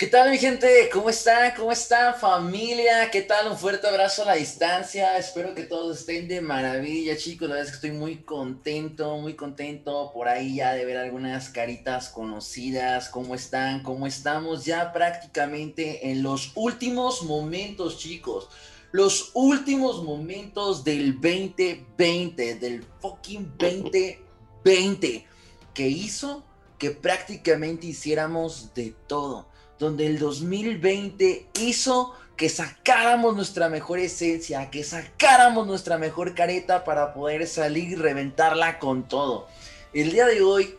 ¿Qué tal mi gente? ¿Cómo están? ¿Cómo están familia? ¿Qué tal? Un fuerte abrazo a la distancia. Espero que todos estén de maravilla chicos. La verdad es que estoy muy contento, muy contento por ahí ya de ver algunas caritas conocidas. ¿Cómo están? ¿Cómo estamos? Ya prácticamente en los últimos momentos chicos. Los últimos momentos del 2020, del fucking 2020, que hizo que prácticamente hiciéramos de todo donde el 2020 hizo que sacáramos nuestra mejor esencia, que sacáramos nuestra mejor careta para poder salir y reventarla con todo. El día de hoy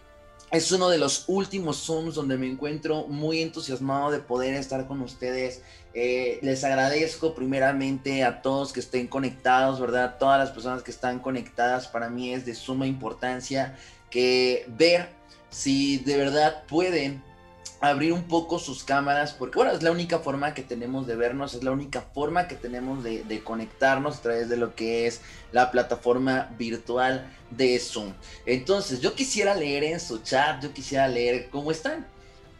es uno de los últimos Zooms donde me encuentro muy entusiasmado de poder estar con ustedes. Eh, les agradezco primeramente a todos que estén conectados, ¿verdad? Todas las personas que están conectadas para mí es de suma importancia que ver si de verdad pueden abrir un poco sus cámaras, porque bueno, es la única forma que tenemos de vernos, es la única forma que tenemos de, conectarnos a través de lo que es la plataforma virtual de Zoom. Entonces, yo quisiera leer en su chat, yo quisiera leer cómo están.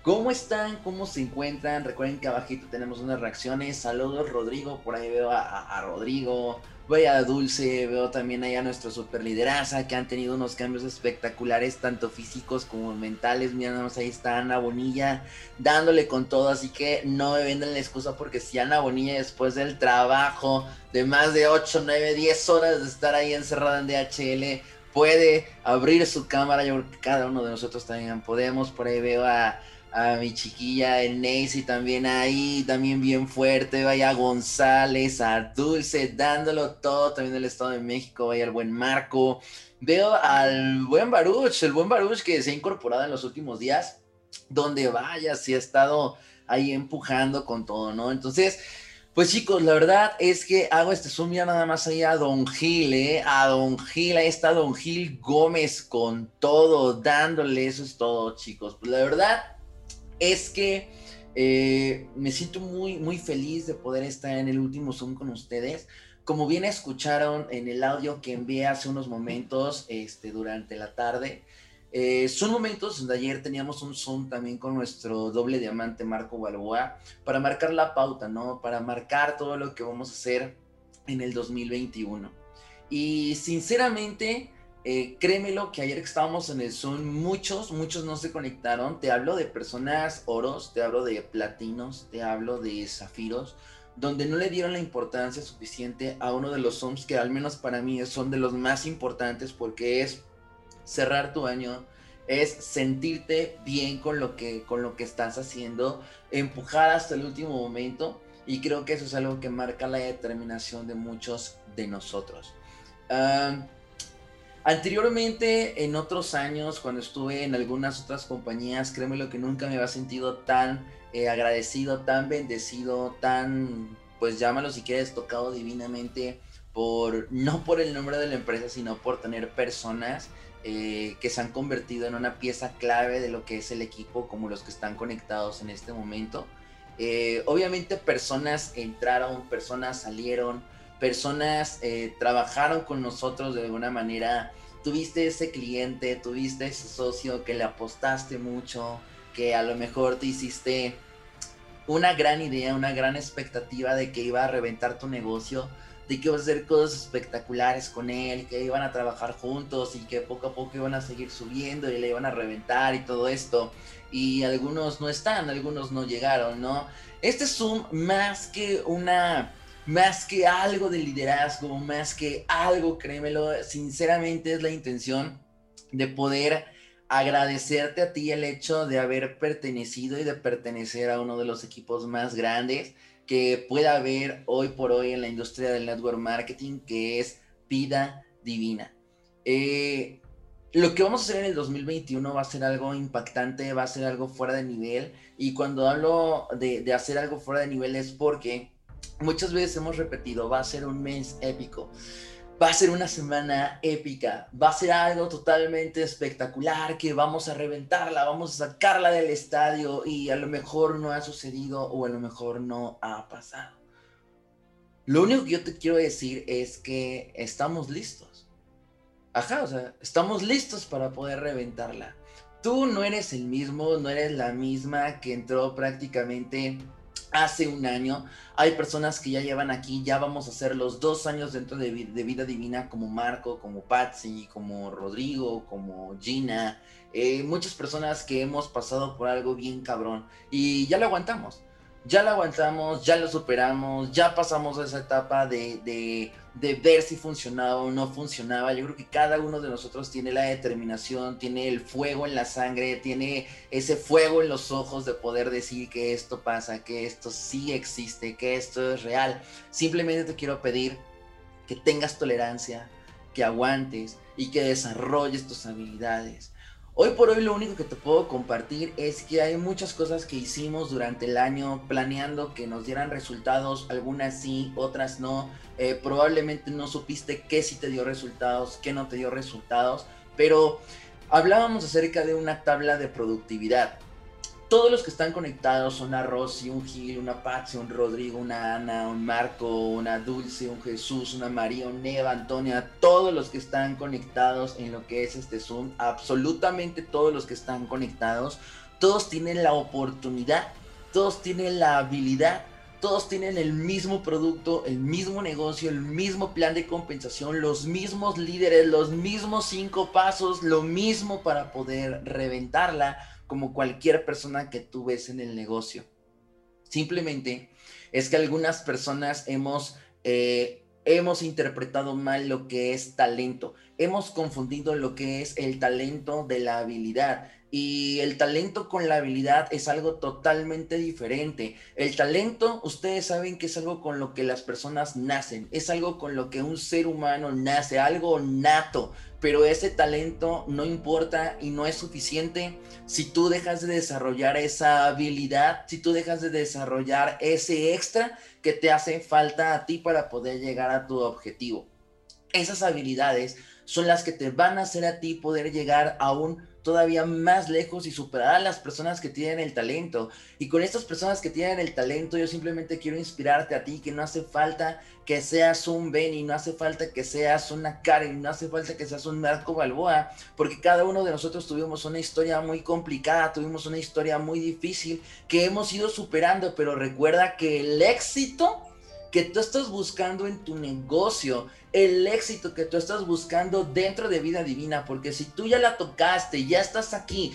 ¿Cómo están? ¿Cómo se encuentran? Recuerden que abajito tenemos unas reacciones. Saludos Rodrigo, por ahí veo a Rodrigo. Vaya a Dulce, veo también ahí a nuestro super lideraza que han tenido unos cambios espectaculares, tanto físicos como mentales. Mira, ahí está Ana Bonilla dándole con todo, así que no me venden la excusa porque si Ana Bonilla después del trabajo de más de 8, 9, 10 horas de estar ahí encerrada en DHL puede abrir su cámara, yo creo que cada uno de nosotros también podemos. Por ahí veo a a mi chiquilla Nancy también ahí, también bien fuerte, vaya González, a Dulce, dándolo todo, también del Estado de México, vaya el buen Marco. Veo al buen Baruch, el buen Baruch que se ha incorporado en los últimos días, donde vaya, si ha estado ahí empujando con todo, ¿no? Entonces, pues chicos, la verdad es que hago este zoom ya nada más ahí a Don Gil, ¿eh? A Don Gil, ahí está Don Gil Gómez con todo, dándole, eso es todo, chicos. Pues la verdad, es que eh, me siento muy, muy feliz de poder estar en el último Zoom con ustedes. Como bien escucharon en el audio que envié hace unos momentos este, durante la tarde, eh, son momentos donde ayer teníamos un Zoom también con nuestro doble diamante Marco Balboa para marcar la pauta, ¿no? Para marcar todo lo que vamos a hacer en el 2021. Y sinceramente, eh, créemelo que ayer que estábamos en el Zoom, muchos, muchos no se conectaron. Te hablo de personas oros, te hablo de platinos, te hablo de zafiros, donde no le dieron la importancia suficiente a uno de los Zooms que al menos para mí son de los más importantes porque es cerrar tu año, es sentirte bien con lo que, con lo que estás haciendo, empujar hasta el último momento y creo que eso es algo que marca la determinación de muchos de nosotros. Ah, Anteriormente, en otros años, cuando estuve en algunas otras compañías, créeme lo que nunca me había sentido tan eh, agradecido, tan bendecido, tan, pues llámalo si quieres, tocado divinamente por, no por el nombre de la empresa, sino por tener personas eh, que se han convertido en una pieza clave de lo que es el equipo, como los que están conectados en este momento. Eh, obviamente personas entraron, personas salieron, personas eh, trabajaron con nosotros de alguna manera, tuviste ese cliente, tuviste ese socio que le apostaste mucho, que a lo mejor te hiciste una gran idea, una gran expectativa de que iba a reventar tu negocio, de que ibas a hacer cosas espectaculares con él, que iban a trabajar juntos y que poco a poco iban a seguir subiendo y le iban a reventar y todo esto. Y algunos no están, algunos no llegaron, ¿no? Este es un más que una más que algo de liderazgo, más que algo, créemelo, sinceramente es la intención de poder agradecerte a ti el hecho de haber pertenecido y de pertenecer a uno de los equipos más grandes que pueda haber hoy por hoy en la industria del network marketing, que es Vida Divina. Eh, lo que vamos a hacer en el 2021 va a ser algo impactante, va a ser algo fuera de nivel. Y cuando hablo de, de hacer algo fuera de nivel es porque muchas veces hemos repetido, va a ser un mes épico, va a ser una semana épica, va a ser algo totalmente espectacular, que vamos a reventarla, vamos a sacarla del estadio y a lo mejor no ha sucedido o a lo mejor no ha pasado. Lo único que yo te quiero decir es que estamos listos. Ajá, o sea, estamos listos para poder reventarla. tú no eres el mismo, no eres la misma que entró prácticamente hace un año. Hay personas que ya llevan aquí, ya vamos a hacer los dos años dentro de, Vida Divina, como Marco, como Patsy, como Rodrigo, como Gina. Eh, muchas personas que hemos pasado por algo bien cabrón y ya lo aguantamos ya lo aguantamos, ya lo superamos, ya pasamos esa etapa de, ver si funcionaba o no funcionaba. Yo creo que cada uno de nosotros tiene la determinación, tiene el fuego en la sangre, tiene ese fuego en los ojos de poder decir que esto pasa, que esto sí existe, que esto es real. Simplemente te quiero pedir que tengas tolerancia, que aguantes y que desarrolles tus habilidades Hoy por hoy lo único que te puedo compartir es que hay muchas cosas que hicimos durante el año planeando que nos dieran resultados, algunas sí, otras no. Eh, probablemente no supiste qué sí te dio resultados, qué no te dio resultados, pero hablábamos acerca de una tabla de productividad todos los que están conectados, una Rosy, un Gil, una Patsy, un Rodrigo, una Ana, un Marco, una Dulce, un Jesús, una María, un Eva, Antonia, todos los que están conectados en lo que es este Zoom, absolutamente todos los que están conectados, todos tienen la oportunidad, todos tienen la habilidad, todos tienen el mismo producto, el mismo negocio, el mismo plan de compensación, los mismos líderes, los mismos cinco pasos, lo mismo para poder reventarla como cualquier persona que tú ves en el negocio. Simplemente es que algunas personas hemos, eh, hemos interpretado mal lo que es talento. Hemos confundido lo que es el talento de la habilidad. Y el talento con la habilidad es algo totalmente diferente. El talento, ustedes saben que es algo con lo que las personas nacen, es algo con lo que un ser humano nace, algo nato pero ese talento no importa y no es suficiente si tú dejas de desarrollar esa habilidad, si tú dejas de desarrollar ese extra que te hace falta a ti para poder llegar a tu objetivo. Esas habilidades son las que te van a hacer a ti poder llegar a un todavía más lejos y superar a las personas que tienen el talento. Y con estas personas que tienen el talento, yo simplemente quiero inspirarte a ti, que no hace falta que seas un Benny, no hace falta que seas una Karen, no hace falta que seas un Marco Balboa, porque cada uno de nosotros tuvimos una historia muy complicada, tuvimos una historia muy difícil que hemos ido superando, pero recuerda que el éxito que tú estás buscando en tu negocio, el éxito que tú estás buscando dentro de vida divina, porque si tú ya la tocaste, ya estás aquí,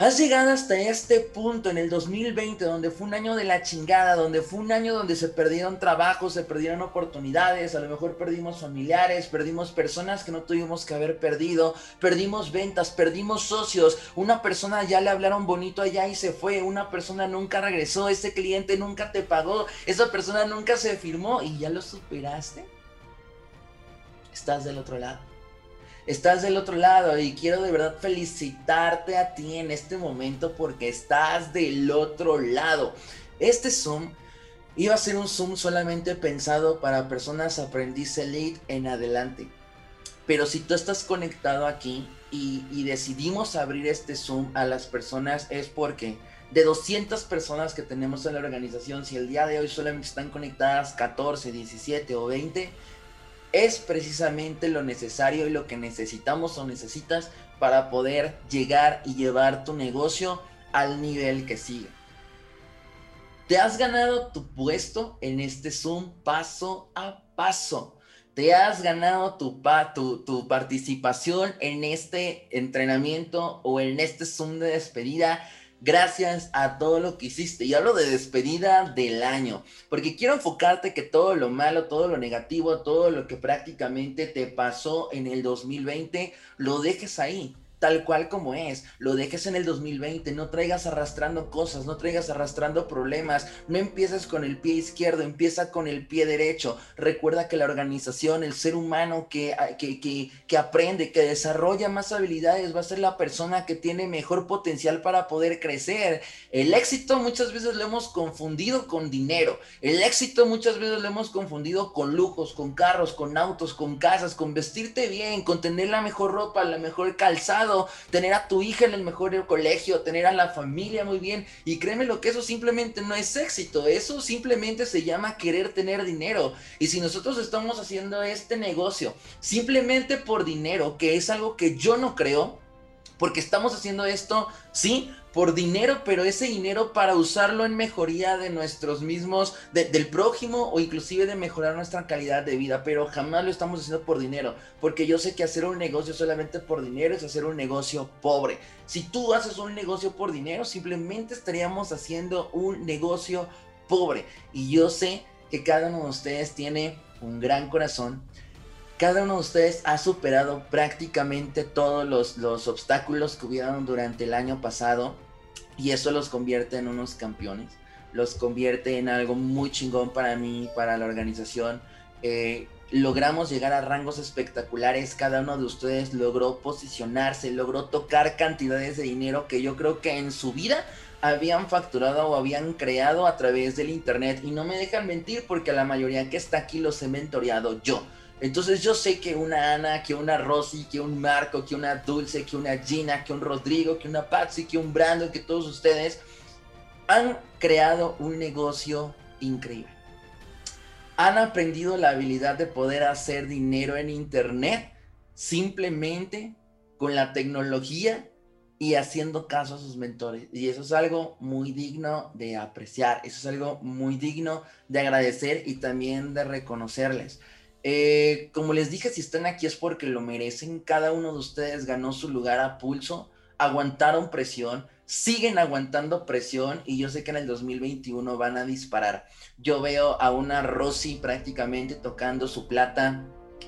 Has llegado hasta este punto en el 2020, donde fue un año de la chingada, donde fue un año donde se perdieron trabajos, se perdieron oportunidades, a lo mejor perdimos familiares, perdimos personas que no tuvimos que haber perdido, perdimos ventas, perdimos socios, una persona ya le hablaron bonito allá y se fue, una persona nunca regresó, ese cliente nunca te pagó, esa persona nunca se firmó y ya lo superaste. Estás del otro lado estás del otro lado y quiero de verdad felicitarte a ti en este momento porque estás del otro lado. Este Zoom iba a ser un Zoom solamente pensado para personas aprendiz elite en adelante. Pero si tú estás conectado aquí y, y decidimos abrir este Zoom a las personas es porque de 200 personas que tenemos en la organización, si el día de hoy solamente están conectadas 14, 17 o 20, es precisamente lo necesario y lo que necesitamos o necesitas para poder llegar y llevar tu negocio al nivel que sigue. Te has ganado tu puesto en este Zoom paso a paso. Te has ganado tu, tu, tu participación en este entrenamiento o en este Zoom de despedida gracias a todo lo que hiciste. Y hablo de despedida del año, porque quiero enfocarte que todo lo malo, todo lo negativo, todo lo que prácticamente te pasó en el 2020, lo dejes ahí tal cual como es, lo dejes en el 2020, no traigas arrastrando cosas, no traigas arrastrando problemas, no empieces con el pie izquierdo, empieza con el pie derecho. Recuerda que la organización, el ser humano que, ah, que, que, que aprende, que desarrolla más habilidades, va a ser la persona que tiene mejor potencial para poder crecer. El éxito muchas veces lo hemos confundido con dinero, el éxito muchas veces lo hemos confundido con lujos, con carros, con autos, con casas, con vestirte bien, con tener la mejor ropa, la mejor tener a tu hija en el mejor colegio, tener a la familia muy bien. Y créeme lo que eso simplemente no es éxito, eso simplemente se llama querer tener dinero. Y si nosotros estamos haciendo este negocio simplemente por dinero, que es algo que yo no creo, Porque estamos haciendo esto, sí, por dinero, pero ese dinero para usarlo en mejoría de nuestros mismos, del prójimo o inclusive de mejorar nuestra calidad de vida, pero jamás lo estamos haciendo por dinero, porque yo sé que hacer un negocio solamente por dinero es hacer un negocio pobre. Si tú haces un negocio por dinero, simplemente estaríamos haciendo un negocio pobre. Y yo sé que cada uno de ustedes tiene un gran corazón, cada uno de ustedes ha superado prácticamente todos los, los obstáculos que hubieron durante el año pasado y eso los convierte en unos campeones, los convierte en algo muy chingón para mí, para la organización. Eh, logramos llegar a rangos espectaculares, cada uno de ustedes logró posicionarse, logró tocar cantidades de dinero que yo creo que en su vida habían facturado o habían creado a través del internet y no me dejan mentir porque la mayoría que está aquí los he mentoreado yo. Entonces yo sé que una Ana, que una Rosy, que un Marco, que una Dulce, que una Gina, que un Rodrigo, que una Patsy, que un Brandon, que todos ustedes han creado un negocio increíble. Han aprendido la habilidad de poder hacer dinero en Internet simplemente con la tecnología y haciendo caso a sus mentores. Y eso es algo muy digno de apreciar, eso es algo muy digno de agradecer y también de reconocerles. Eh, como les dije, si están aquí es porque lo merecen. Cada uno de ustedes ganó su lugar a pulso, aguantaron presión, siguen aguantando presión y yo sé que en el 2021 van a disparar. Yo veo a una Rosy prácticamente tocando su plata.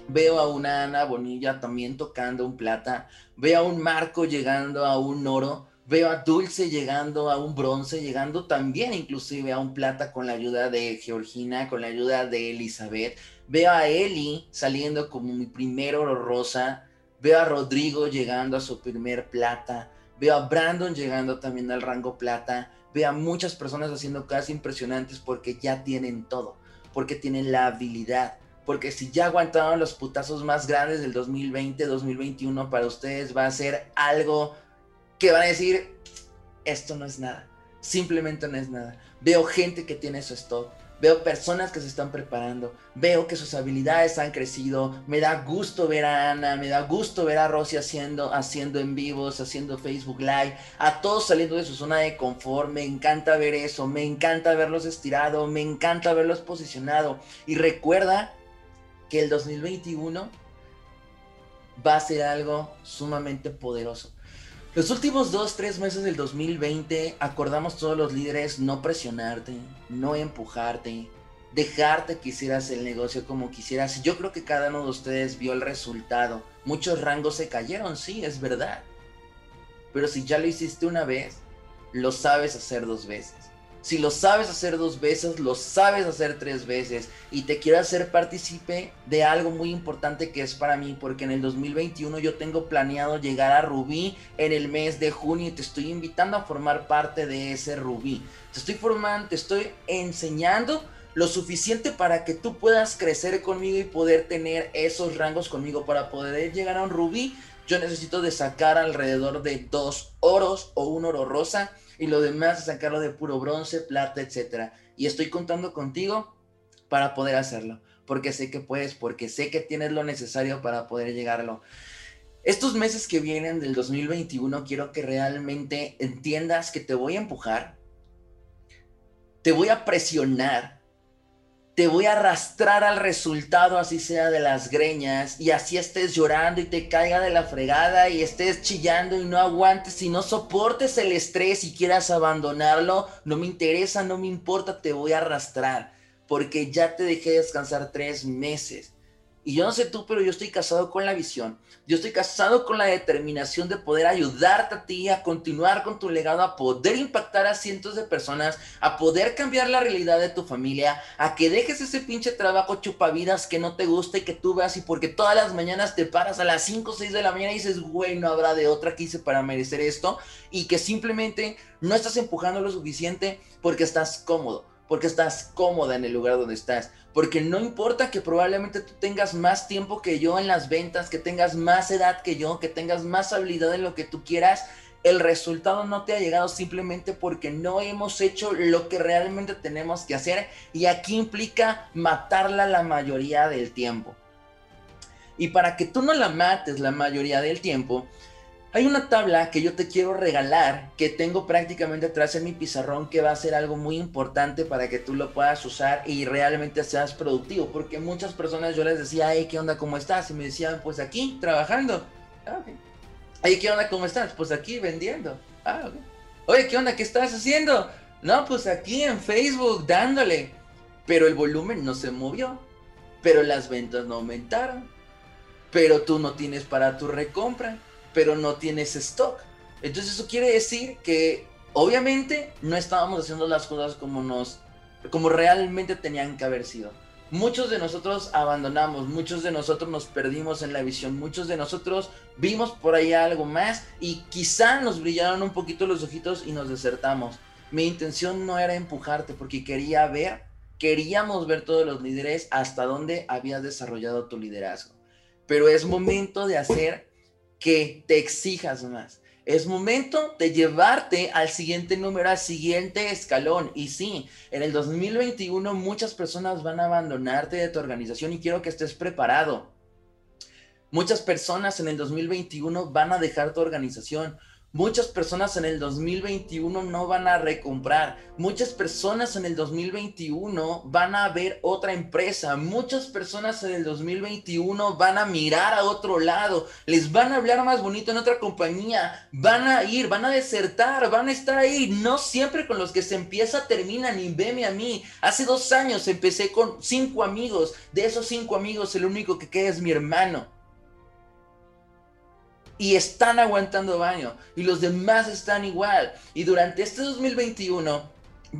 Veo a una Ana Bonilla también tocando un plata. Veo a un Marco llegando a un oro. Veo a Dulce llegando a un bronce, llegando también inclusive a un plata con la ayuda de Georgina, con la ayuda de Elizabeth. Veo a Eli saliendo como mi primer oro rosa. Veo a Rodrigo llegando a su primer plata. Veo a Brandon llegando también al rango plata. Veo a muchas personas haciendo cosas impresionantes porque ya tienen todo. Porque tienen la habilidad. Porque si ya aguantaron los putazos más grandes del 2020, 2021, para ustedes va a ser algo que van a decir, esto no es nada. Simplemente no es nada. Veo gente que tiene su stock veo personas que se están preparando, veo que sus habilidades han crecido, me da gusto ver a Ana, me da gusto ver a Rosy haciendo, haciendo en vivos, haciendo Facebook Live, a todos saliendo de su zona de confort, me encanta ver eso, me encanta verlos estirado, me encanta verlos posicionado. Y recuerda que el 2021 va a ser algo sumamente poderoso. Los últimos dos, tres meses del 2020 acordamos todos los líderes no presionarte, no empujarte, dejarte que hicieras el negocio como quisieras. Yo creo que cada uno de ustedes vio el resultado. Muchos rangos se cayeron, sí, es verdad. Pero si ya lo hiciste una vez, lo sabes hacer dos veces. Si lo sabes hacer dos veces, lo sabes hacer tres veces. Y te quiero hacer partícipe de algo muy importante que es para mí, porque en el 2021 yo tengo planeado llegar a Rubí en el mes de junio y te estoy invitando a formar parte de ese Rubí. Te estoy formando, te estoy enseñando lo suficiente para que tú puedas crecer conmigo y poder tener esos rangos conmigo para poder llegar a un Rubí. Yo necesito de sacar alrededor de dos oros o un oro rosa y lo demás sacarlo de puro bronce, plata, etcétera. Y estoy contando contigo para poder hacerlo, porque sé que puedes, porque sé que tienes lo necesario para poder llegarlo. Estos meses que vienen del 2021 quiero que realmente entiendas que te voy a empujar, te voy a presionar te voy a arrastrar al resultado, así sea de las greñas, y así estés llorando y te caiga de la fregada y estés chillando y no aguantes y no soportes el estrés y quieras abandonarlo, no me interesa, no me importa, te voy a arrastrar, porque ya te dejé descansar tres meses. Y yo no sé tú, pero yo estoy casado con la visión. Yo estoy casado con la determinación de poder ayudarte a ti a continuar con tu legado, a poder impactar a cientos de personas, a poder cambiar la realidad de tu familia, a que dejes ese pinche trabajo chupavidas que no te gusta y que tú veas y porque todas las mañanas te paras a las 5 o 6 de la mañana y dices, güey, no habrá de otra que hice para merecer esto y que simplemente no estás empujando lo suficiente porque estás cómodo porque estás cómoda en el lugar donde estás, porque no importa que probablemente tú tengas más tiempo que yo en las ventas, que tengas más edad que yo, que tengas más habilidad en lo que tú quieras, el resultado no te ha llegado simplemente porque no hemos hecho lo que realmente tenemos que hacer y aquí implica matarla la mayoría del tiempo. Y para que tú no la mates la mayoría del tiempo, Hay una tabla que yo te quiero regalar que tengo prácticamente atrás en mi pizarrón que va a ser algo muy importante para que tú lo puedas usar y realmente seas productivo. Porque muchas personas yo les decía, hey, ¿qué onda? ¿Cómo estás? Y me decían, pues aquí, trabajando. Ah, ¿qué onda? ¿Cómo estás? Pues aquí, vendiendo. Ah, Oye, ¿qué onda? ¿Qué estás haciendo? No, pues aquí en Facebook, dándole. Pero el volumen no se movió. Pero las ventas no aumentaron. Pero tú no tienes para tu recompra pero no tienes stock. Entonces eso quiere decir que obviamente no estábamos haciendo las cosas como nos como realmente tenían que haber sido. Muchos de nosotros abandonamos, muchos de nosotros nos perdimos en la visión, muchos de nosotros vimos por ahí algo más y quizá nos brillaron un poquito los ojitos y nos desertamos. Mi intención no era empujarte porque quería ver, queríamos ver todos los líderes hasta dónde habías desarrollado tu liderazgo. Pero es momento de hacer que te exijas más. Es momento de llevarte al siguiente número, al siguiente escalón. Y sí, en el 2021 muchas personas van a abandonarte de tu organización y quiero que estés preparado. Muchas personas en el 2021 van a dejar tu organización. Muchas personas en el 2021 no van a recomprar. Muchas personas en el 2021 van a ver otra empresa. Muchas personas en el 2021 van a mirar a otro lado. Les van a hablar más bonito en otra compañía. Van a ir, van a desertar, van a estar ahí. No siempre con los que se empieza terminan. Y veme a mí. Hace dos años empecé con cinco amigos. De esos cinco amigos el único que queda es mi hermano y están aguantando baño y los demás están igual. Y durante este 2021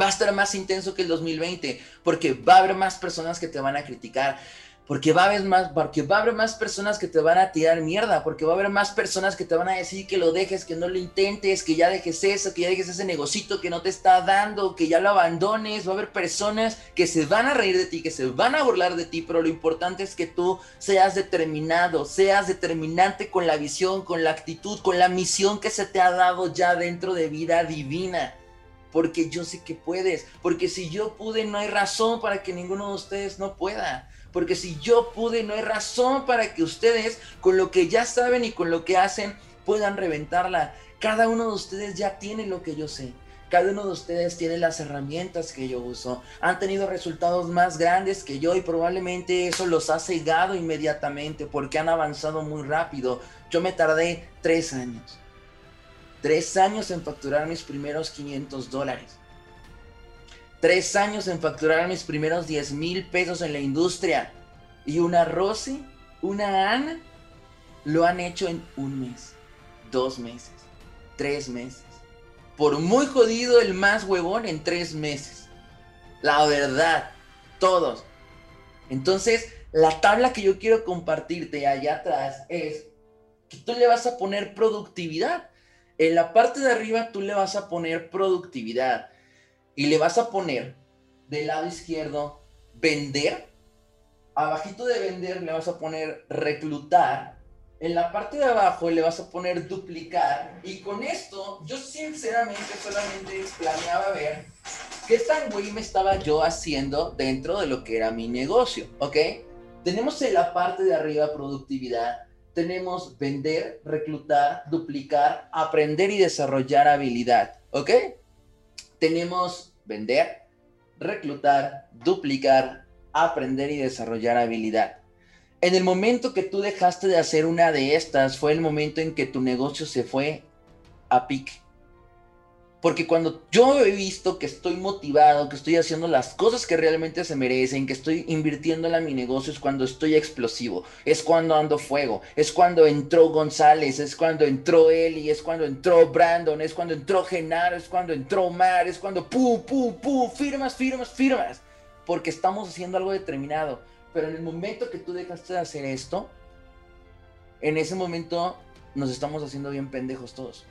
va a estar más intenso que el 2020 porque va a haber más personas que te van a criticar porque va a haber más, porque va a haber más personas que te van a tirar mierda, porque va a haber más personas que te van a decir que lo dejes, que no lo intentes, que ya dejes eso, que ya dejes ese negocito que no te está dando, que ya lo abandones, va a haber personas que se van a reír de ti, que se van a burlar de ti, pero lo importante es que tú seas determinado, seas determinante con la visión, con la actitud, con la misión que se te ha dado ya dentro de vida divina porque yo sé que puedes, porque si yo pude no hay razón para que ninguno de ustedes no pueda. Porque si yo pude, no hay razón para que ustedes, con lo que ya saben y con lo que hacen, puedan reventarla. Cada uno de ustedes ya tiene lo que yo sé. Cada uno de ustedes tiene las herramientas que yo uso. Han tenido resultados más grandes que yo y probablemente eso los ha cegado inmediatamente porque han avanzado muy rápido. Yo me tardé tres años. Tres años en facturar mis primeros 500 dólares. Tres años en facturar mis primeros 10 mil pesos en la industria. Y una Rosy, una Ana, lo han hecho en un mes, dos meses, tres meses. Por muy jodido el más huevón en tres meses. La verdad, todos. Entonces, la tabla que yo quiero compartirte allá atrás es que tú le vas a poner productividad. En la parte de arriba tú le vas a poner productividad y le vas a poner del lado izquierdo vender. Abajito de vender le vas a poner reclutar. En la parte de abajo le vas a poner duplicar. Y con esto, yo sinceramente solamente planeaba ver qué tan güey me estaba yo haciendo dentro de lo que era mi negocio. ¿Ok? Tenemos en la parte de arriba productividad. Tenemos vender, reclutar, duplicar, aprender y desarrollar habilidad. ¿Ok? Tenemos vender, reclutar, duplicar, aprender y desarrollar habilidad. En el momento que tú dejaste de hacer una de estas, fue el momento en que tu negocio se fue a pique. Porque cuando yo he visto que estoy motivado, que estoy haciendo las cosas que realmente se merecen, que estoy invirtiendo en mi negocio, es cuando estoy explosivo, es cuando ando fuego, es cuando entró González, es cuando entró Eli, es cuando entró Brandon, es cuando entró Genaro, es cuando entró Mar, es cuando pum, pum, pum, firmas, firmas, firmas. Porque estamos haciendo algo determinado. Pero en el momento que tú dejaste de hacer esto, en ese momento nos estamos haciendo bien pendejos todos.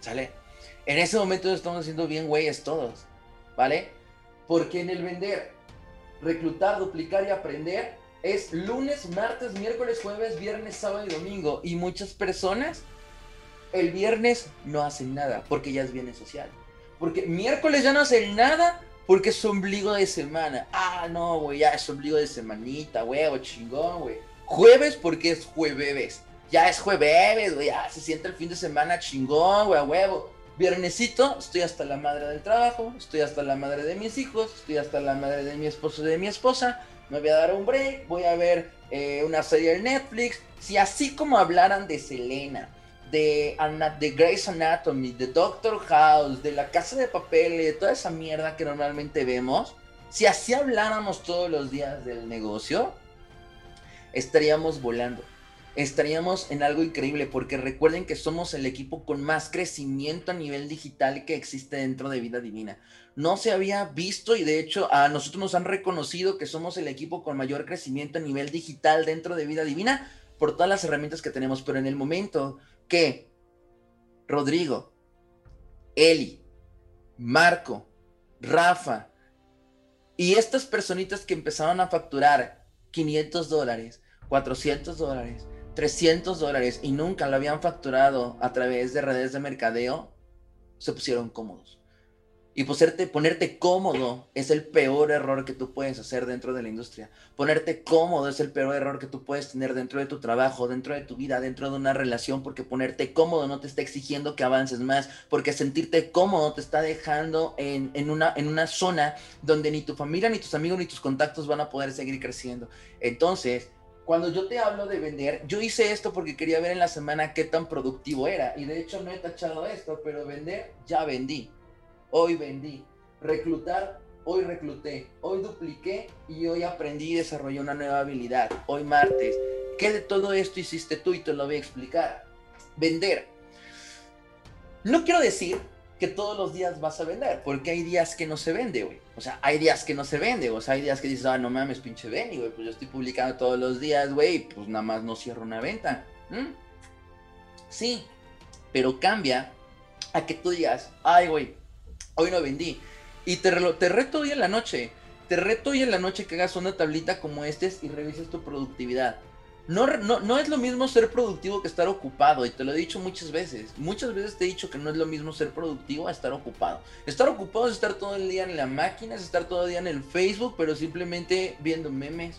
¿Sale? En ese momento estamos haciendo bien güeyes todos, ¿vale? Porque en el vender, reclutar, duplicar y aprender es lunes, martes, miércoles, jueves, viernes, sábado y domingo. Y muchas personas el viernes no hacen nada porque ya es viernes social. Porque miércoles ya no hacen nada porque es ombligo de semana. Ah, no, güey, ya es ombligo de semanita, huevo, chingón, güey. Jueves porque es jueves. ya es jueves, güey, ya se siente el fin de semana chingón, güey, huevo. Viernesito, estoy hasta la madre del trabajo, estoy hasta la madre de mis hijos, estoy hasta la madre de mi esposo y de mi esposa. Me voy a dar un break, voy a ver eh, una serie en Netflix. Si así como hablaran de Selena, de, de Grey's Anatomy, de Doctor House, de La Casa de Papel de toda esa mierda que normalmente vemos, si así habláramos todos los días del negocio, estaríamos volando estaríamos en algo increíble porque recuerden que somos el equipo con más crecimiento a nivel digital que existe dentro de Vida Divina. No se había visto y de hecho a nosotros nos han reconocido que somos el equipo con mayor crecimiento a nivel digital dentro de Vida Divina por todas las herramientas que tenemos, pero en el momento que Rodrigo, Eli, Marco, Rafa y estas personitas que empezaron a facturar 500 dólares, 400 dólares, 300 dólares y nunca lo habían facturado a través de redes de mercadeo, se pusieron cómodos. Y ponerte, ponerte cómodo es el peor error que tú puedes hacer dentro de la industria. Ponerte cómodo es el peor error que tú puedes tener dentro de tu trabajo, dentro de tu vida, dentro de una relación, porque ponerte cómodo no te está exigiendo que avances más, porque sentirte cómodo te está dejando en, en, una, en una zona donde ni tu familia, ni tus amigos, ni tus contactos van a poder seguir creciendo. Entonces, cuando yo te hablo de vender, yo hice esto porque quería ver en la semana qué tan productivo era. Y de hecho no he tachado esto, pero vender, ya vendí. Hoy vendí. Reclutar, hoy recluté. Hoy dupliqué y hoy aprendí y desarrollé una nueva habilidad. Hoy martes. ¿Qué de todo esto hiciste tú? Y te lo voy a explicar. Vender. No quiero decir que todos los días vas a vender, porque hay días que no se vende, güey. O sea, hay días que no se vende, o sea, hay días que dices, ah, no mames, pinche Benny, güey, pues yo estoy publicando todos los días, güey, pues nada más no cierro una venta. Sí, pero cambia a que tú digas, ay, güey, hoy no vendí. Y te, te reto hoy en la noche, te reto hoy en la noche que hagas una tablita como este y revises tu productividad. No, no, es lo mismo ser productivo que estar ocupado, y te lo he dicho muchas veces. Muchas veces te he dicho que no es lo mismo ser productivo a estar ocupado. Estar ocupado es estar todo el día en la máquina, es estar todo el día en el Facebook, pero simplemente viendo memes,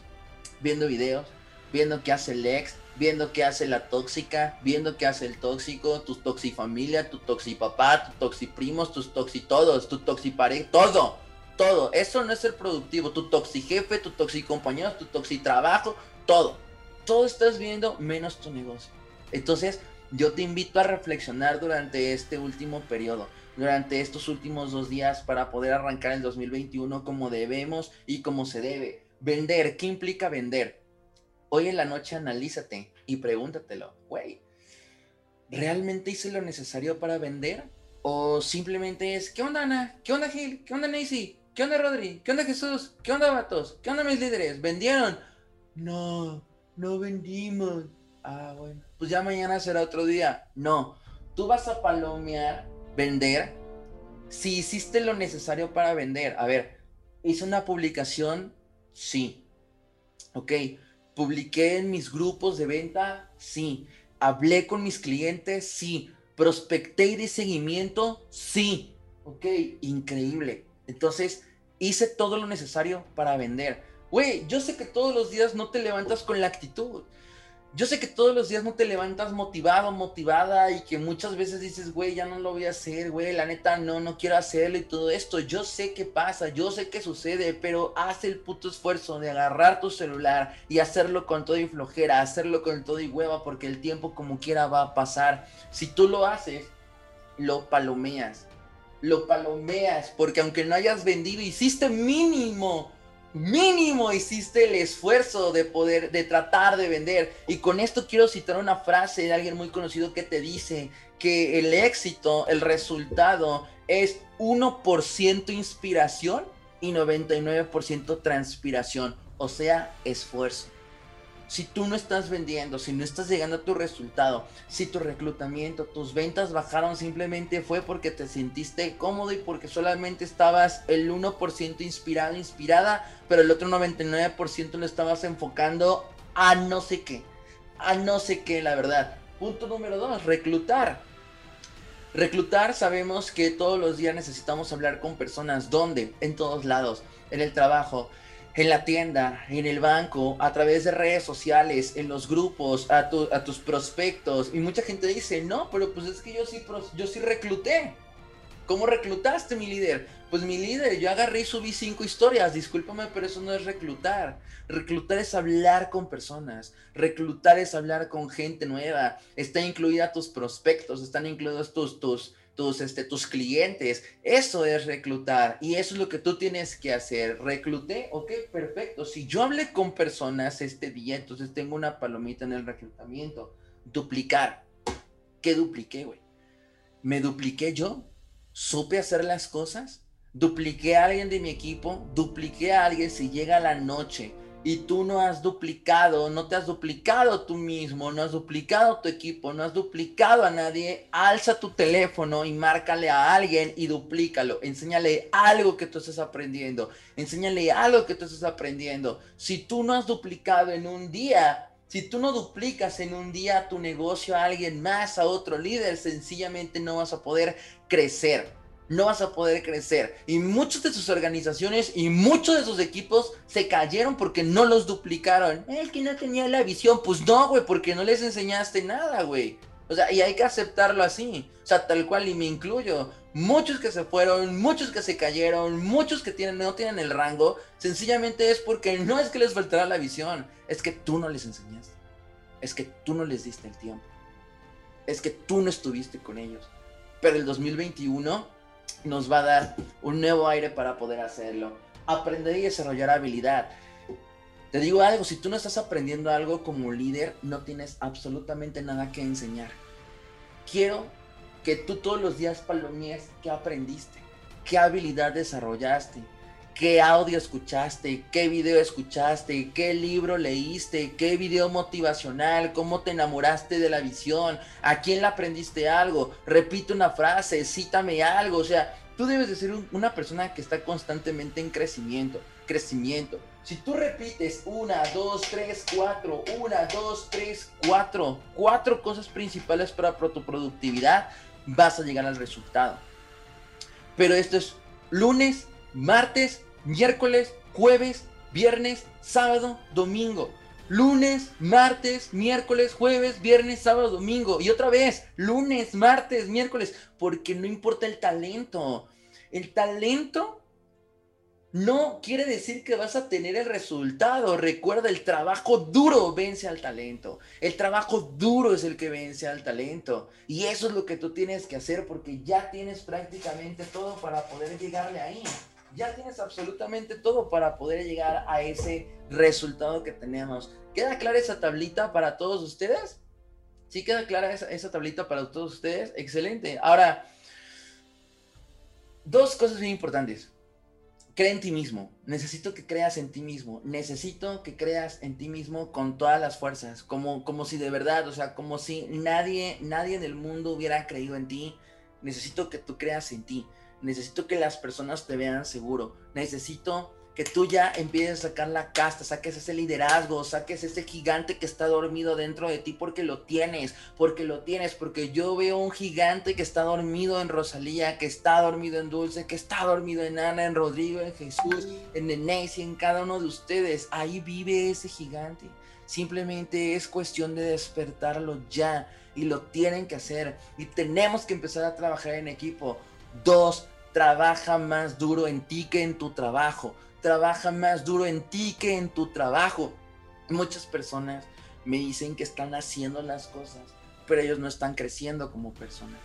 viendo videos, viendo qué hace el ex, viendo qué hace la tóxica, viendo qué hace el tóxico, tu toxifamilia, tu toxipapá, tu toxiprimos, tus toxitodos, tu toxipare, todo, todo. Eso no es ser productivo. Tu toxijefe, tu toxicompañero, tu toxitrabajo, todo todo estás viendo menos tu negocio. Entonces, yo te invito a reflexionar durante este último periodo, durante estos últimos dos días para poder arrancar el 2021 como debemos y como se debe. Vender, ¿qué implica vender? Hoy en la noche analízate y pregúntatelo, güey, ¿realmente hice lo necesario para vender? ¿O simplemente es, ¿qué onda Ana? ¿Qué onda Gil? ¿Qué onda Nancy? ¿Qué onda Rodri? ¿Qué onda Jesús? ¿Qué onda Vatos? ¿Qué onda mis líderes? ¿Vendieron? No, no vendimos. Ah, bueno. Pues ya mañana será otro día. No, tú vas a palomear, vender, si hiciste lo necesario para vender. A ver, hice una publicación, sí. Ok, publiqué en mis grupos de venta, sí. Hablé con mis clientes, sí. Prospecté y di seguimiento, sí. Ok, increíble. Entonces, hice todo lo necesario para vender. Güey, yo sé que todos los días no te levantas con la actitud. Yo sé que todos los días no te levantas motivado, motivada y que muchas veces dices, güey, ya no lo voy a hacer, güey, la neta no, no quiero hacerlo y todo esto. Yo sé que pasa, yo sé que sucede, pero haz el puto esfuerzo de agarrar tu celular y hacerlo con todo y flojera, hacerlo con todo y hueva, porque el tiempo como quiera va a pasar. Si tú lo haces, lo palomeas. Lo palomeas, porque aunque no hayas vendido, hiciste mínimo mínimo hiciste el esfuerzo de poder, de tratar de vender. Y con esto quiero citar una frase de alguien muy conocido que te dice que el éxito, el resultado es 1% inspiración y 99% transpiración, o sea, esfuerzo si tú no estás vendiendo, si no estás llegando a tu resultado, si tu reclutamiento, tus ventas bajaron, simplemente fue porque te sentiste cómodo y porque solamente estabas el 1% inspirado, inspirada, pero el otro 99% lo estabas enfocando a no sé qué, a no sé qué, la verdad. Punto número dos, reclutar. Reclutar, sabemos que todos los días necesitamos hablar con personas. ¿Dónde? En todos lados. En el trabajo, en la tienda, en el banco, a través de redes sociales, en los grupos, a, a tus prospectos. Y mucha gente dice, no, pero pues es que yo sí, yo sí recluté. ¿Cómo reclutaste mi líder? Pues mi líder, yo agarré y subí cinco historias, discúlpame, pero eso no es reclutar. Reclutar es hablar con personas, reclutar es hablar con gente nueva, está incluida tus prospectos, están incluidos tus, tus, tus, este, tus clientes. Eso es reclutar y eso es lo que tú tienes que hacer. Recluté, ok, perfecto. Si yo hablé con personas este día, entonces tengo una palomita en el reclutamiento. Duplicar. ¿Qué dupliqué, güey? ¿Me dupliqué yo? ¿Supe hacer las cosas? dupliqué a alguien de mi equipo, dupliqué a alguien si llega la noche y tú no has duplicado, no te has duplicado tú mismo, no has duplicado tu equipo, no has duplicado a nadie, alza tu teléfono y márcale a alguien y duplícalo. Enséñale algo que tú estás aprendiendo. Enséñale algo que tú estás aprendiendo. Si tú no has duplicado en un día, si tú no duplicas en un día tu negocio a alguien más, a otro líder, sencillamente no vas a poder crecer no vas a poder crecer. Y muchas de sus organizaciones y muchos de sus equipos se cayeron porque no los duplicaron. El que no tenía la visión, pues no, güey, porque no les enseñaste nada, güey. O sea, y hay que aceptarlo así. O sea, tal cual, y me incluyo. Muchos que se fueron, muchos que se cayeron, muchos que tienen, no tienen el rango, sencillamente es porque no es que les faltara la visión, es que tú no les enseñaste. Es que tú no les diste el tiempo. Es que tú no estuviste con ellos. Pero el 2021 nos va a dar un nuevo aire para poder hacerlo. Aprender y desarrollar habilidad. Te digo algo, si tú no estás aprendiendo algo como líder, no tienes absolutamente nada que enseñar. Quiero que tú todos los días palomies qué aprendiste, qué habilidad desarrollaste, qué audio escuchaste, qué video escuchaste, qué libro leíste, qué video motivacional, cómo te enamoraste de la visión, a quién le aprendiste algo, repite una frase, cítame algo, o sea, tú debes de ser una persona que está constantemente en crecimiento, crecimiento. Si tú repites una, dos, tres, cuatro, una, dos, tres, cuatro, cuatro cosas principales para tu productividad, vas a llegar al resultado. Pero esto es lunes, martes, miércoles, jueves, viernes, sábado, domingo. Lunes, martes, miércoles, jueves, viernes, sábado, domingo. Y otra vez, lunes, martes, miércoles. Porque no importa el talento. El talento no quiere decir que vas a tener el resultado. Recuerda, el trabajo duro vence al talento. El trabajo duro es el que vence al talento. Y eso es lo que tú tienes que hacer porque ya tienes prácticamente todo para poder llegarle ahí ya tienes absolutamente todo para poder llegar a ese resultado que tenemos. ¿Queda clara esa tablita para todos ustedes? ¿Sí queda clara esa, esa tablita para todos ustedes? Excelente. Ahora, dos cosas muy importantes. Cree en ti mismo. Necesito que creas en ti mismo. Necesito que creas en ti mismo con todas las fuerzas. Como, como si de verdad, o sea, como si nadie, nadie en el mundo hubiera creído en ti. Necesito que tú creas en ti necesito que las personas te vean seguro, necesito que tú ya empieces a sacar la casta, saques ese liderazgo, saques ese gigante que está dormido dentro de ti porque lo tienes, porque lo tienes, porque yo veo un gigante que está dormido en Rosalía, que está dormido en Dulce, que está dormido en Ana, en Rodrigo, en Jesús, en y en cada uno de ustedes. Ahí vive ese gigante. Simplemente es cuestión de despertarlo ya y lo tienen que hacer y tenemos que empezar a trabajar en equipo. Dos, trabaja más duro en ti que en tu trabajo. Trabaja más duro en ti que en tu trabajo. Muchas personas me dicen que están haciendo las cosas, pero ellos no están creciendo como personas.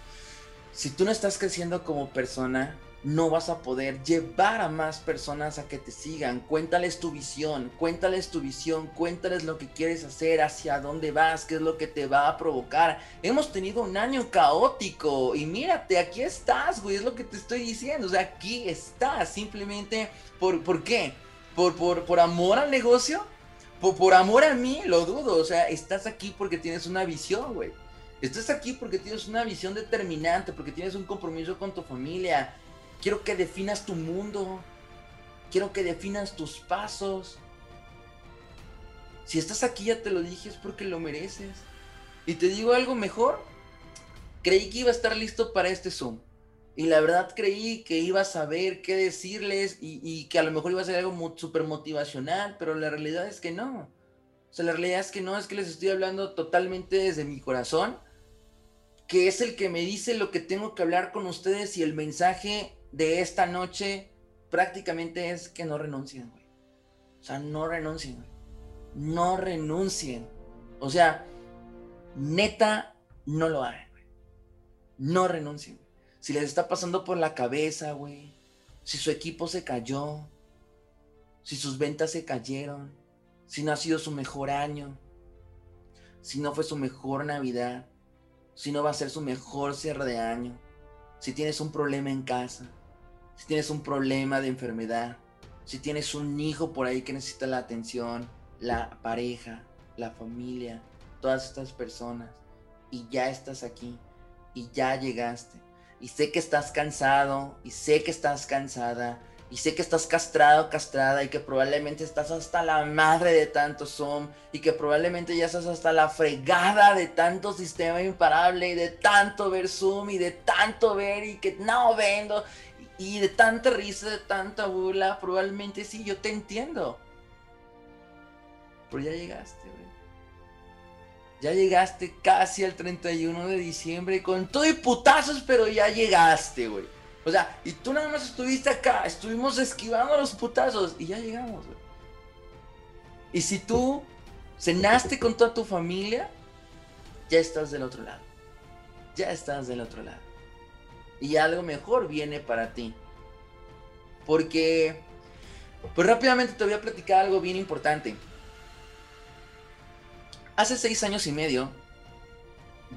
Si tú no estás creciendo como persona, no vas a poder llevar a más personas a que te sigan. Cuéntales tu visión, cuéntales tu visión, cuéntales lo que quieres hacer, hacia dónde vas, qué es lo que te va a provocar. Hemos tenido un año caótico y mírate, aquí estás, güey, es lo que te estoy diciendo. O sea, aquí estás, simplemente por, ¿por qué? ¿Por, por, por amor al negocio? ¿Por, por amor a mí? Lo dudo, o sea, estás aquí porque tienes una visión, güey. Estás aquí porque tienes una visión determinante, porque tienes un compromiso con tu familia, Quiero que definas tu mundo. Quiero que definas tus pasos. Si estás aquí, ya te lo dije, es porque lo mereces. Y te digo algo mejor. Creí que iba a estar listo para este Zoom. Y la verdad creí que iba a saber qué decirles y, que a lo mejor iba a ser algo súper motivacional, pero la realidad es que no. O sea, la realidad es que no, es que les estoy hablando totalmente desde mi corazón, que es el que me dice lo que tengo que hablar con ustedes y el mensaje de esta noche prácticamente es que no renuncien, güey. O sea, no renuncien. No renuncien. O sea, neta, no lo hagan. No renuncien si les está pasando por la cabeza, güey, si su equipo se cayó, si sus ventas se cayeron, si no ha sido su mejor año, si no fue su mejor Navidad, si no va a ser su mejor cierre de año, si tienes un problema en casa, si tienes un problema de enfermedad, si tienes un hijo por ahí que necesita la atención, la pareja, la familia, todas estas personas, y ya estás aquí, y ya llegaste, y sé que estás cansado, y sé que estás cansada, y sé que estás castrado, castrada, y que probablemente estás hasta la madre de tanto Zoom, y que probablemente ya estás hasta la fregada de tanto sistema imparable, y de tanto ver Zoom, y de tanto ver, y que no vendo, y de tanta risa, de tanta burla, probablemente sí, yo te entiendo. Pero ya llegaste, güey. Ya llegaste casi al 31 de diciembre con todo y putazos, pero ya llegaste, güey. O sea, y tú nada más estuviste acá, estuvimos esquivando los putazos y ya llegamos, güey. Y si tú cenaste con toda tu familia, ya estás del otro lado. Ya estás del otro lado. Y algo mejor viene para ti. Porque, pues rápidamente te voy a platicar algo bien importante. Hace seis años y medio,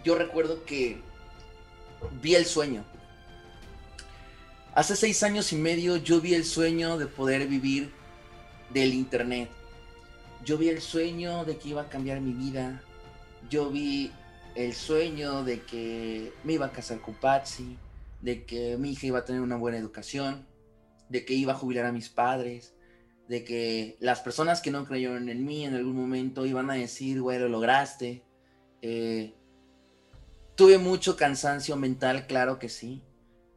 yo recuerdo que vi el sueño. Hace seis años y medio yo vi el sueño de poder vivir del internet. Yo vi el sueño de que iba a cambiar mi vida. Yo vi el sueño de que me iba a casar con Patsy, de que mi hija iba a tener una buena educación, de que iba a jubilar a mis padres, de que las personas que no creyeron en mí en algún momento iban a decir, güey, lo lograste. Eh, tuve mucho cansancio mental, claro que sí.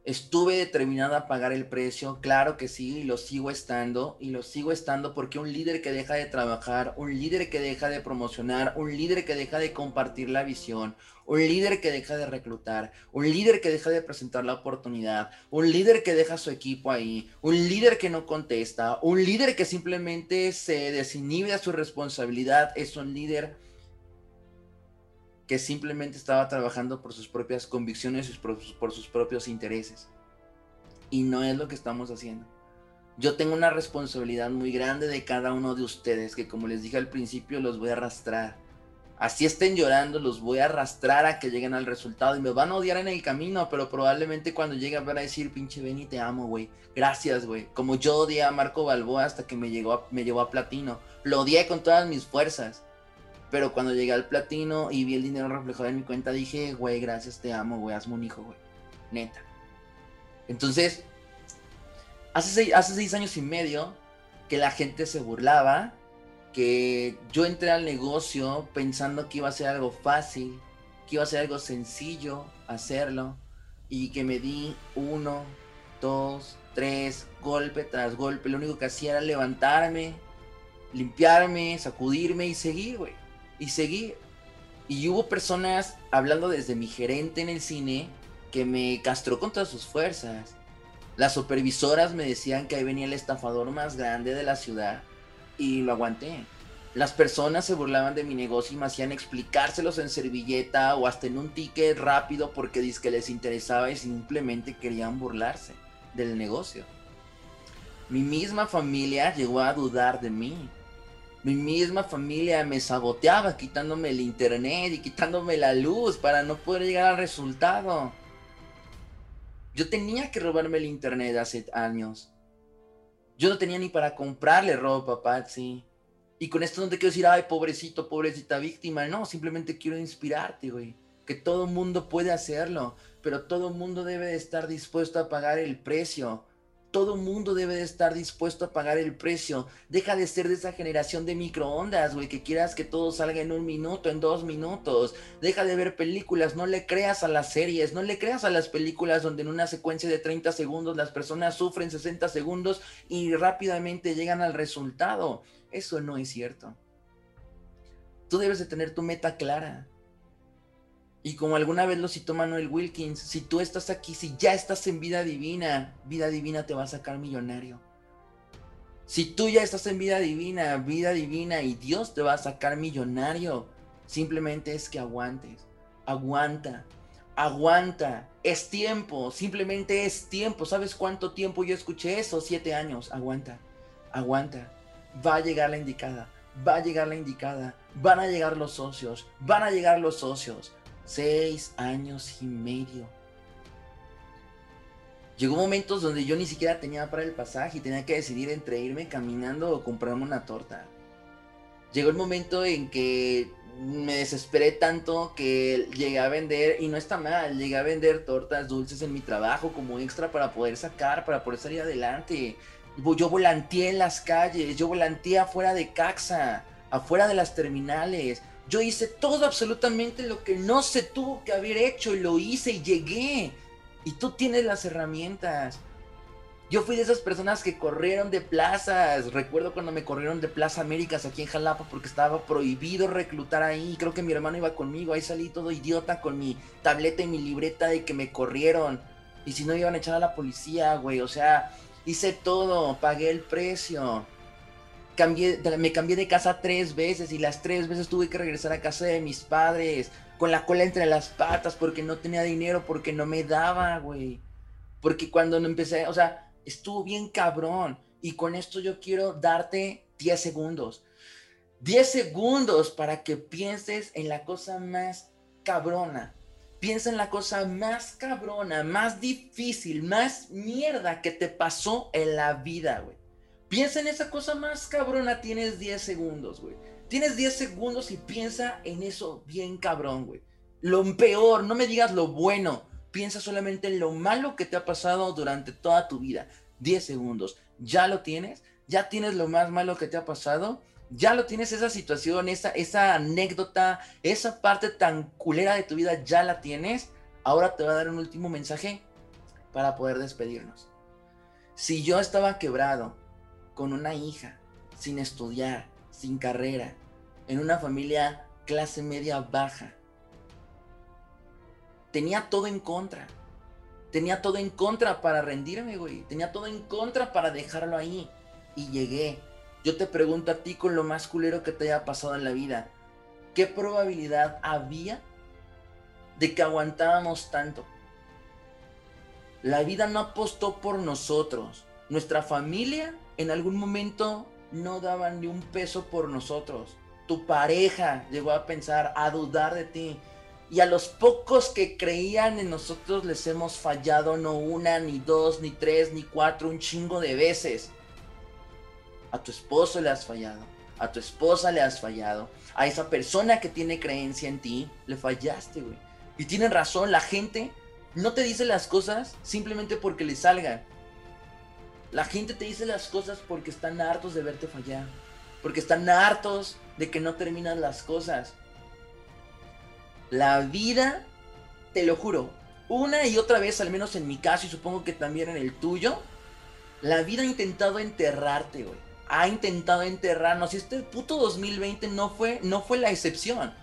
Estuve determinada a pagar el precio, claro que sí, y lo sigo estando, y lo sigo estando porque un líder que deja de trabajar, un líder que deja de promocionar, un líder que deja de compartir la visión, un líder que deja de reclutar, un líder que deja de presentar la oportunidad, un líder que deja su equipo ahí, un líder que no contesta, un líder que simplemente se desinhibe a su responsabilidad, es un líder que simplemente estaba trabajando por sus propias convicciones y por, sus propios intereses. Y no es lo que estamos haciendo. Yo tengo una responsabilidad muy grande de cada uno de ustedes, que como les dije al principio, los voy a arrastrar. Así estén llorando, los voy a arrastrar a que lleguen al resultado y me van a odiar en el camino, pero probablemente cuando lleguen van a decir, pinche Benny, te amo, güey. Gracias, güey. Como yo odié a Marco Balboa hasta que me, llegó me llevó a platino. Lo odié con todas mis fuerzas. Pero cuando llegué al platino y vi el dinero reflejado en mi cuenta, dije, güey, gracias, te amo, güey, hazme un hijo, güey. Neta. Entonces, hace seis, hace seis años y medio que la gente se burlaba, que yo entré al negocio pensando que iba a ser algo fácil, que iba a ser algo sencillo hacerlo, y que me di uno, dos, tres, golpe tras golpe. Lo único que hacía era levantarme, limpiarme, sacudirme y seguir, güey y seguí. Y hubo personas hablando desde mi gerente en el cine que me castró con todas sus fuerzas. Las supervisoras me decían que ahí venía el estafador más grande de la ciudad y lo aguanté. Las personas se burlaban de mi negocio y me hacían explicárselos en servilleta o hasta en un ticket rápido porque que les interesaba y simplemente querían burlarse del negocio. Mi misma familia llegó a dudar de mí mi misma familia me saboteaba quitándome el internet y quitándome la luz para no poder llegar al resultado. Yo tenía que robarme el internet hace años. Yo no tenía ni para comprarle ropa, Patsy. Y con esto no te quiero decir, ay, pobrecito, pobrecita víctima. No, simplemente quiero inspirarte, güey. Que todo mundo puede hacerlo, pero todo mundo debe estar dispuesto a pagar el precio Todo mundo debe de estar dispuesto a pagar el precio. Deja de ser de esa generación de microondas, güey, que quieras que todo salga en un minuto, en dos minutos. Deja de ver películas, no le creas a las series, no le creas a las películas donde en una secuencia de 30 segundos las personas sufren 60 segundos y rápidamente llegan al resultado. Eso no es cierto. Tú debes de tener tu meta clara. Y como alguna vez lo citó Manuel Wilkins, si tú estás aquí, si ya estás en vida divina, vida divina te va a sacar millonario. Si tú ya estás en vida divina, vida divina y Dios te va a sacar millonario, simplemente es que aguantes. Aguanta, aguanta. Es tiempo, simplemente es tiempo. ¿Sabes cuánto tiempo yo escuché eso? Siete años. Aguanta, aguanta. Va a llegar la indicada, va a llegar la indicada. Van a llegar los socios, van a llegar los socios seis años y medio. Llegó momentos donde yo ni siquiera tenía para el pasaje y tenía que decidir entre irme caminando o comprarme una torta. Llegó el momento en que me desesperé tanto que llegué a vender, y no está mal, llegué a vender tortas dulces en mi trabajo como extra para poder sacar, para poder salir adelante. Yo volanteé en las calles, yo volanteé afuera de Caxa, afuera de las terminales, yo hice todo absolutamente lo que no se tuvo que haber hecho y lo hice y llegué. Y tú tienes las herramientas. Yo fui de esas personas que corrieron de plazas. Recuerdo cuando me corrieron de Plaza Américas aquí en Jalapa porque estaba prohibido reclutar ahí. Creo que mi hermano iba conmigo. Ahí salí todo idiota con mi tableta y mi libreta de que me corrieron. Y si no iban a echar a la policía, güey. O sea, hice todo. Pagué el precio me cambié de casa tres veces y las tres veces tuve que regresar a casa de mis padres con la cola entre las patas porque no tenía dinero, porque no me daba, güey. Porque cuando no empecé, o sea, estuvo bien cabrón. Y con esto yo quiero darte 10 segundos. 10 segundos para que pienses en la cosa más cabrona. Piensa en la cosa más cabrona, más difícil, más mierda que te pasó en la vida, güey. Piensa en esa cosa más cabrona, tienes 10 segundos, güey. Tienes 10 segundos y piensa en eso bien cabrón, güey. Lo peor, no me digas lo bueno. Piensa solamente en lo malo que te ha pasado durante toda tu vida. 10 segundos. ¿Ya lo tienes? ¿Ya tienes lo más malo que te ha pasado? ¿Ya lo tienes esa situación, esa, anécdota, esa parte tan culera de tu vida? ¿Ya la tienes? Ahora te voy a dar un último mensaje para poder despedirnos. Si yo estaba quebrado, con una hija, sin estudiar, sin carrera, en una familia clase media baja. Tenía todo en contra. Tenía todo en contra para rendirme, güey. Tenía todo en contra para dejarlo ahí. Y llegué. Yo te pregunto a ti con lo más culero que te haya pasado en la vida. ¿Qué probabilidad había de que aguantábamos tanto? La vida no apostó por nosotros. Nuestra familia en algún momento no daban ni un peso por nosotros. Tu pareja llegó a pensar, a dudar de ti. Y a los pocos que creían en nosotros les hemos fallado no una, ni dos, ni tres, ni cuatro, un chingo de veces. A tu esposo le has fallado, a tu esposa le has fallado, a esa persona que tiene creencia en ti, le fallaste, güey. Y tienen razón, la gente no te dice las cosas simplemente porque le salgan. La gente te dice las cosas porque están hartos de verte fallar. Porque están hartos de que no terminan las cosas. La vida, te lo juro, una y otra vez, al menos en mi caso y supongo que también en el tuyo, la vida ha intentado enterrarte, güey. Ha intentado enterrarnos. Y este puto 2020 no fue, no fue la excepción.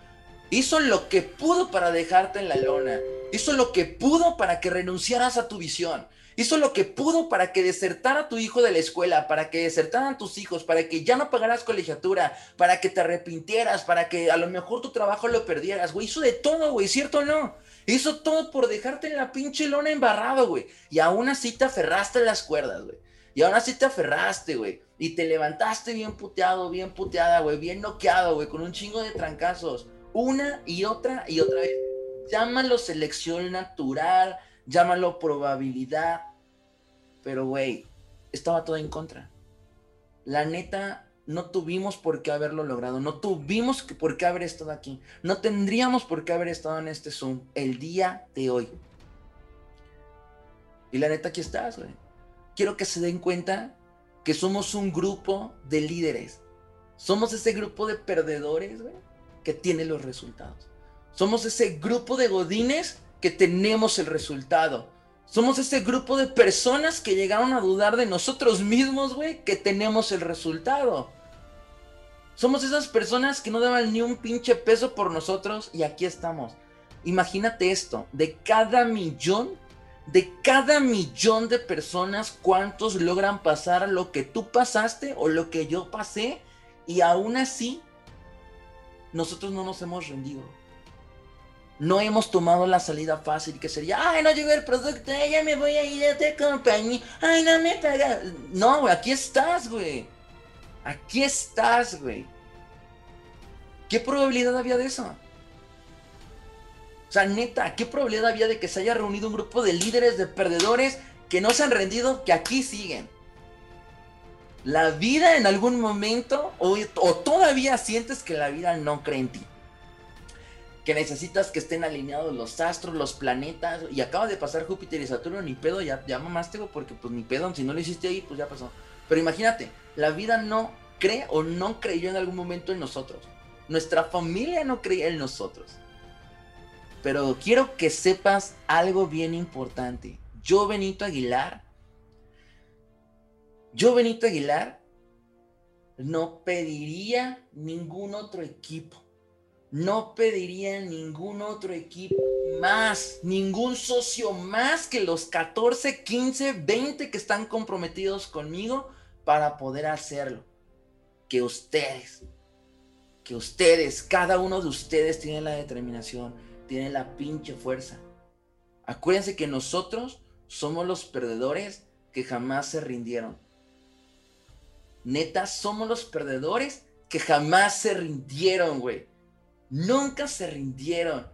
Hizo lo que pudo para dejarte en la lona. Hizo lo que pudo para que renunciaras a tu visión hizo lo que pudo para que desertara tu hijo de la escuela, para que desertaran tus hijos, para que ya no pagaras colegiatura, para que te arrepintieras, para que a lo mejor tu trabajo lo perdieras, güey. Hizo de todo, güey, ¿cierto o no? Hizo todo por dejarte en la pinche lona embarrado, güey. Y aún así te aferraste las cuerdas, güey. Y aún así te aferraste, güey. Y te levantaste bien puteado, bien puteada, güey. Bien noqueado, güey. Con un chingo de trancazos. Una y otra y otra vez. Llámalo selección natural, llámalo probabilidad, pero güey, estaba todo en contra. La neta, no tuvimos por qué haberlo logrado, no tuvimos por qué haber estado aquí, no tendríamos por qué haber estado en este Zoom el día de hoy. Y la neta, aquí estás, güey. quiero que se den cuenta que somos un grupo de líderes. Somos ese grupo de perdedores, güey, que tiene los resultados. Somos ese grupo de godines que tenemos el resultado. Somos ese grupo de personas que llegaron a dudar de nosotros mismos, güey, que tenemos el resultado. Somos esas personas que no daban ni un pinche peso por nosotros y aquí estamos. Imagínate esto, de cada millón, de cada millón de personas, ¿cuántos logran pasar lo que tú pasaste o lo que yo pasé? Y aún así, nosotros no nos hemos rendido. No hemos tomado la salida fácil que sería, ay, no llegó el producto, ya me voy a ir a otra compañía, ay, no me paga. No, güey, aquí estás, güey. Aquí estás, güey. ¿Qué probabilidad había de eso? O sea, neta, ¿qué probabilidad había de que se haya reunido un grupo de líderes, de perdedores, que no se han rendido, que aquí siguen? La vida en algún momento, o todavía sientes que la vida no cree en ti. Que necesitas que estén alineados los astros, los planetas, y acaba de pasar Júpiter y Saturno, ni pedo, ya, ya mamaste, porque pues ni pedo, si no lo hiciste ahí, pues ya pasó. Pero imagínate, la vida no cree o no creyó en algún momento en nosotros. Nuestra familia no creía en nosotros. Pero quiero que sepas algo bien importante. Yo, Benito Aguilar, yo, Benito Aguilar, no pediría ningún otro equipo. No pediría ningún otro equipo más, ningún socio más que los 14, 15, 20 que están comprometidos conmigo para poder hacerlo que ustedes, que ustedes, cada uno de ustedes tiene la determinación, tiene la pinche fuerza. Acuérdense que nosotros somos los perdedores que jamás se rindieron. Neta, somos los perdedores que jamás se rindieron, güey. Nunca se rindieron.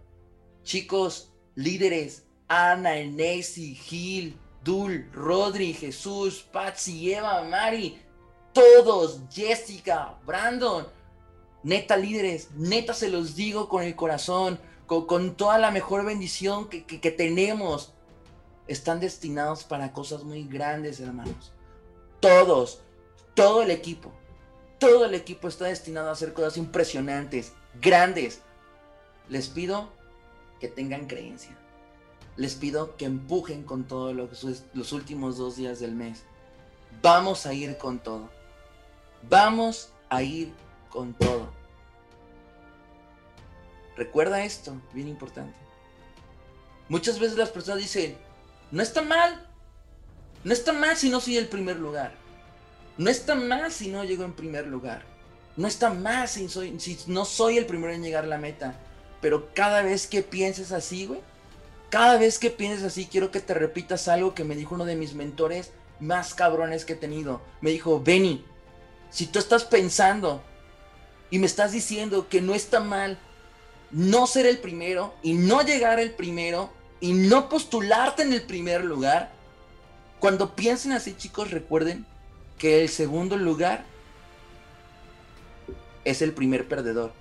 Chicos, líderes, Ana, Enesi, Gil, Dul, Rodri, Jesús, Patsy, Eva, Mari, todos, Jessica, Brandon, neta líderes, neta se los digo con el corazón, con, toda la mejor bendición que, que tenemos, están destinados para cosas muy grandes, hermanos. Todos, todo el equipo, todo el equipo está destinado a hacer cosas impresionantes, grandes. Les pido que tengan creencia. Les pido que empujen con todo los últimos dos días del mes. Vamos a ir con todo. Vamos a ir con todo. Recuerda esto, bien importante. Muchas veces las personas dicen, no está mal. No está mal si no soy el primer lugar. No está mal si no llego en primer lugar. No está mal si, si no soy el primero en llegar a la meta. Pero cada vez que pienses así, güey, cada vez que pienses así, quiero que te repitas algo que me dijo uno de mis mentores más cabrones que he tenido. Me dijo, Benny, si tú estás pensando y me estás diciendo que no está mal no ser el primero y no llegar el primero y no postularte en el primer lugar, cuando piensen así chicos recuerden que el segundo lugar es el primer perdedor.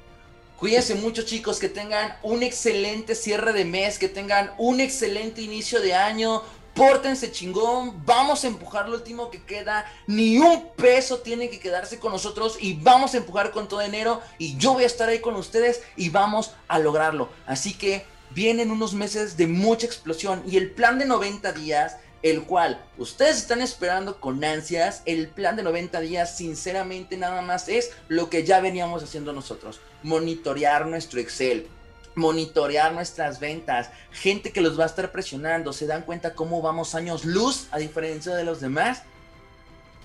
Cuídense mucho chicos, que tengan un excelente cierre de mes, que tengan un excelente inicio de año, pórtense chingón, vamos a empujar lo último que queda, ni un peso tiene que quedarse con nosotros y vamos a empujar con todo enero y yo voy a estar ahí con ustedes y vamos a lograrlo. Así que vienen unos meses de mucha explosión y el plan de 90 días, el cual ustedes están esperando con ansias, el plan de 90 días sinceramente nada más es lo que ya veníamos haciendo nosotros, monitorear nuestro Excel monitorear nuestras ventas, gente que los va a estar presionando, se dan cuenta cómo vamos años luz a diferencia de los demás.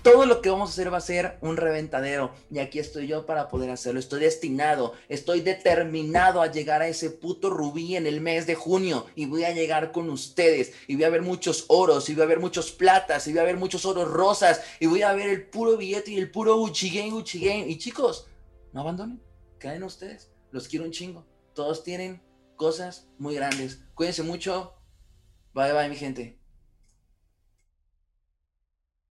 Todo lo que vamos a hacer va a ser un reventadero y aquí estoy yo para poder hacerlo. Estoy destinado, estoy determinado a llegar a ese puto rubí en el mes de junio y voy a llegar con ustedes y voy a ver muchos oros y voy a ver muchos platas y voy a ver muchos oros rosas y voy a ver el puro billete y el puro Game, Game. Y chicos, no abandonen, caen ustedes, los quiero un chingo. Todos tienen cosas muy grandes. Cuídense mucho. Bye bye mi gente.